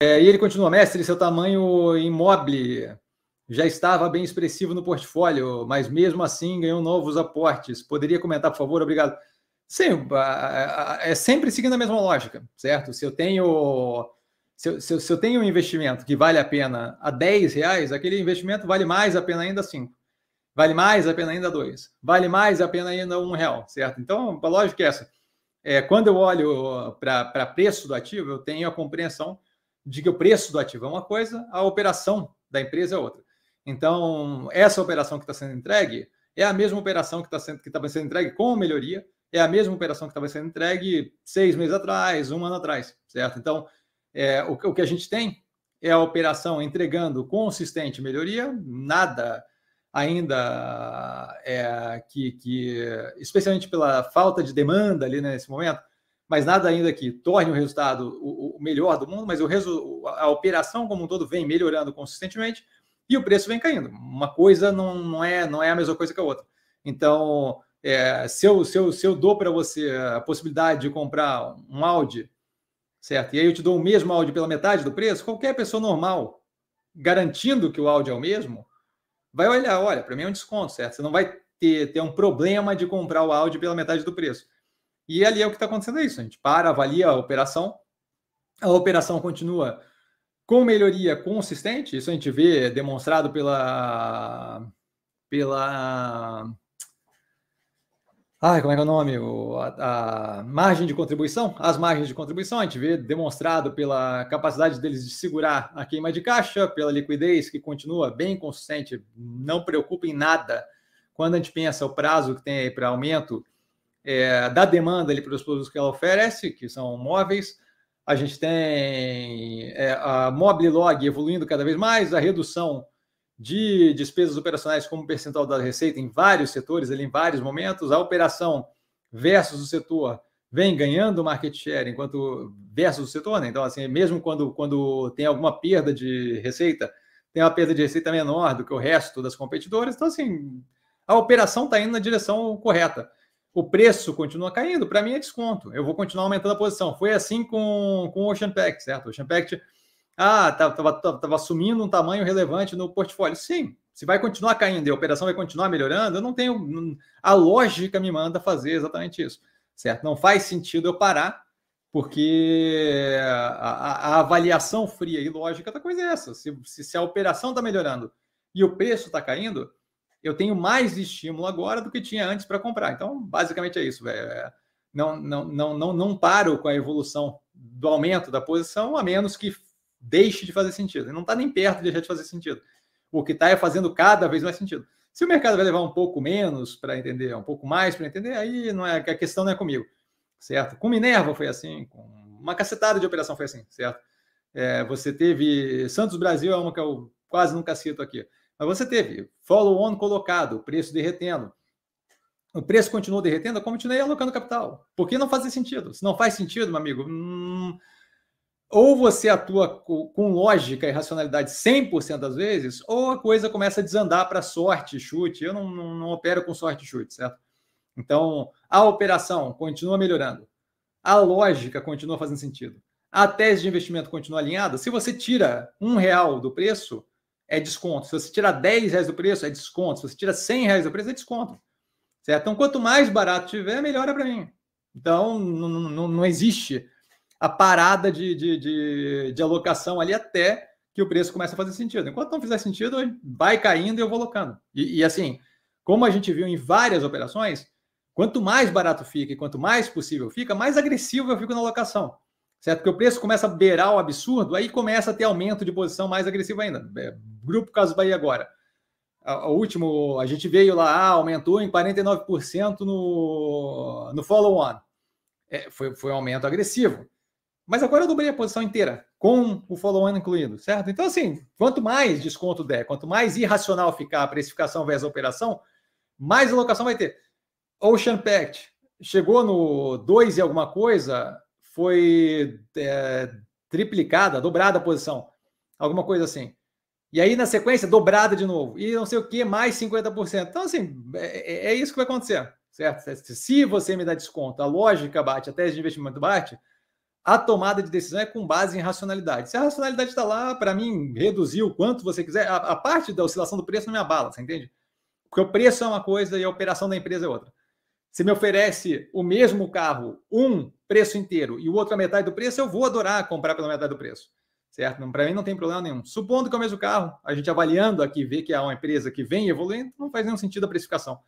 É, e ele continua, mestre, seu tamanho imóvel já estava bem expressivo no portfólio, mas mesmo assim ganhou novos aportes. Poderia comentar, por favor? Obrigado. Sim, é sempre seguindo a mesma lógica, certo? Se eu tenho se eu, se, eu, se eu, tenho um investimento que vale a pena a 10 reais, aquele investimento vale mais a pena ainda 5. Vale mais a pena ainda 2. Vale mais a pena ainda um real, certo? Então, a lógica é essa. É, quando eu olho para preço do ativo, eu tenho a compreensão que o preço do ativo é uma coisa, a operação da empresa é outra. Então, essa operação que está sendo entregue é a mesma operação que está sendo, que estava sendo entregue com melhoria, é a mesma operação que estava sendo entregue seis meses atrás, um ano atrás, certo? Então, é, o, o que a gente tem é a operação entregando consistente melhoria, nada ainda é, que, que, especialmente pela falta de demanda ali né, nesse momento, mas nada ainda que torne o resultado o, melhor do mundo, mas o, a operação como um todo vem melhorando consistentemente e o preço vem caindo. Uma coisa não, não, é, não é a mesma coisa que a outra. Então, é, se, eu, se, eu, se eu dou para você a possibilidade de comprar um Audi, certo? E aí eu te dou o mesmo Audi pela metade do preço, qualquer pessoa normal, garantindo que o Audi é o mesmo, vai olhar, olha, para mim é um desconto, certo? Você não vai ter, ter um problema de comprar o Audi pela metade do preço. E ali é o que está acontecendo isso. A gente para, avalia a operação, a operação continua com melhoria consistente, isso a gente vê demonstrado pela. pela Ai, como é que é o nome? O, a, a, margem de contribuição, as margens de contribuição, a gente vê demonstrado pela capacidade deles de segurar a queima de caixa, pela liquidez que continua bem consistente, não preocupa em nada quando a gente pensa o prazo que tem aí para aumento é, da demanda ali para os produtos que ela oferece, que são móveis, a gente tem é, a Mobilog evoluindo cada vez mais, a redução de despesas operacionais como percentual da receita em vários setores, ali em vários momentos, a operação versus o setor vem ganhando market share enquanto versus o setor, né? Então, assim, mesmo quando, quando tem alguma perda de receita, tem uma perda de receita menor do que o resto das competidoras. Então, assim, a operação está indo na direção correta o preço continua caindo, para mim é desconto. Eu vou continuar aumentando a posição. Foi assim com, com o Ocean Pact, certo? O Ocean Pact ah, estava assumindo um tamanho relevante no portfólio. Sim, se vai continuar caindo e a operação vai continuar melhorando, eu não tenho. A lógica me manda fazer exatamente isso, certo? Não faz sentido eu parar, porque a, a avaliação fria e lógica da coisa é essa. Se, se, se a operação está melhorando e o preço está caindo, eu tenho mais estímulo agora do que tinha antes para comprar. Então, basicamente é isso, velho. É, não, não, não, não, não paro com a evolução do aumento da posição, a menos que deixe de fazer sentido. Não está nem perto de deixar de fazer sentido. O que está é fazendo cada vez mais sentido. Se o mercado vai levar um pouco menos para entender, um pouco mais para entender, aí não é a questão não é comigo, certo? Com Minerva foi assim, com uma cacetada de operação foi assim, certo? É, você teve Santos Brasil é uma que eu quase nunca cito aqui. Mas você teve follow-on colocado, preço derretendo. O preço continuou derretendo, eu continuei alocando capital. Porque não fazia sentido. Se não faz sentido, meu amigo, hum, ou você atua com lógica e racionalidade 100% das vezes, ou a coisa começa a desandar para sorte, chute. Eu não, não, não opero com sorte chute, certo? Então, a operação continua melhorando. A lógica continua fazendo sentido. A tese de investimento continua alinhada. Se você tira um real do preço, é desconto. Se você tirar 10 reais do preço, é desconto. Se você tira 100 reais do preço, é desconto. Certo? Então, quanto mais barato tiver, melhor é para mim. Então, não, existe a parada de, de, de, de, alocação ali até que o preço comece a fazer sentido. Enquanto não fizer sentido, vai caindo e eu vou alocando. E, e assim, como a gente viu em várias operações, quanto mais barato fica e quanto mais possível fica, mais agressivo eu fico na alocação certo? Porque o preço começa a beirar o absurdo, aí começa a ter aumento de posição mais agressivo ainda. É, grupo Caso Bahia agora. O último, a gente veio lá, ah, aumentou em 49% no, no follow-on. É, foi, foi um aumento agressivo. Mas agora eu dobrei a posição inteira, com o follow-on incluído, certo? Então, assim, quanto mais desconto der, quanto mais irracional ficar a precificação versus a operação, mais alocação vai ter. Ocean Pact chegou no 2 e alguma coisa, foi é, triplicada, dobrada a posição, alguma coisa assim. E aí, na sequência, dobrada de novo. E não sei o que, mais 50%. Então, assim, é, é, é isso que vai acontecer, certo? Se você me dá desconto, a lógica bate, a tese de investimento bate, a tomada de decisão é com base em racionalidade. Se a racionalidade está lá, para mim, reduzir o quanto você quiser, a, a, parte da oscilação do preço não me abala, você entende? Porque o preço é uma coisa e a operação da empresa é outra. Se me oferece o mesmo carro, um preço inteiro e o outro a metade do preço, eu vou adorar comprar pela metade do preço certo? Para mim não tem problema nenhum. Supondo que é o mesmo carro, a gente avaliando aqui, vê que é uma empresa que vem evoluindo, não faz nenhum sentido a precificação.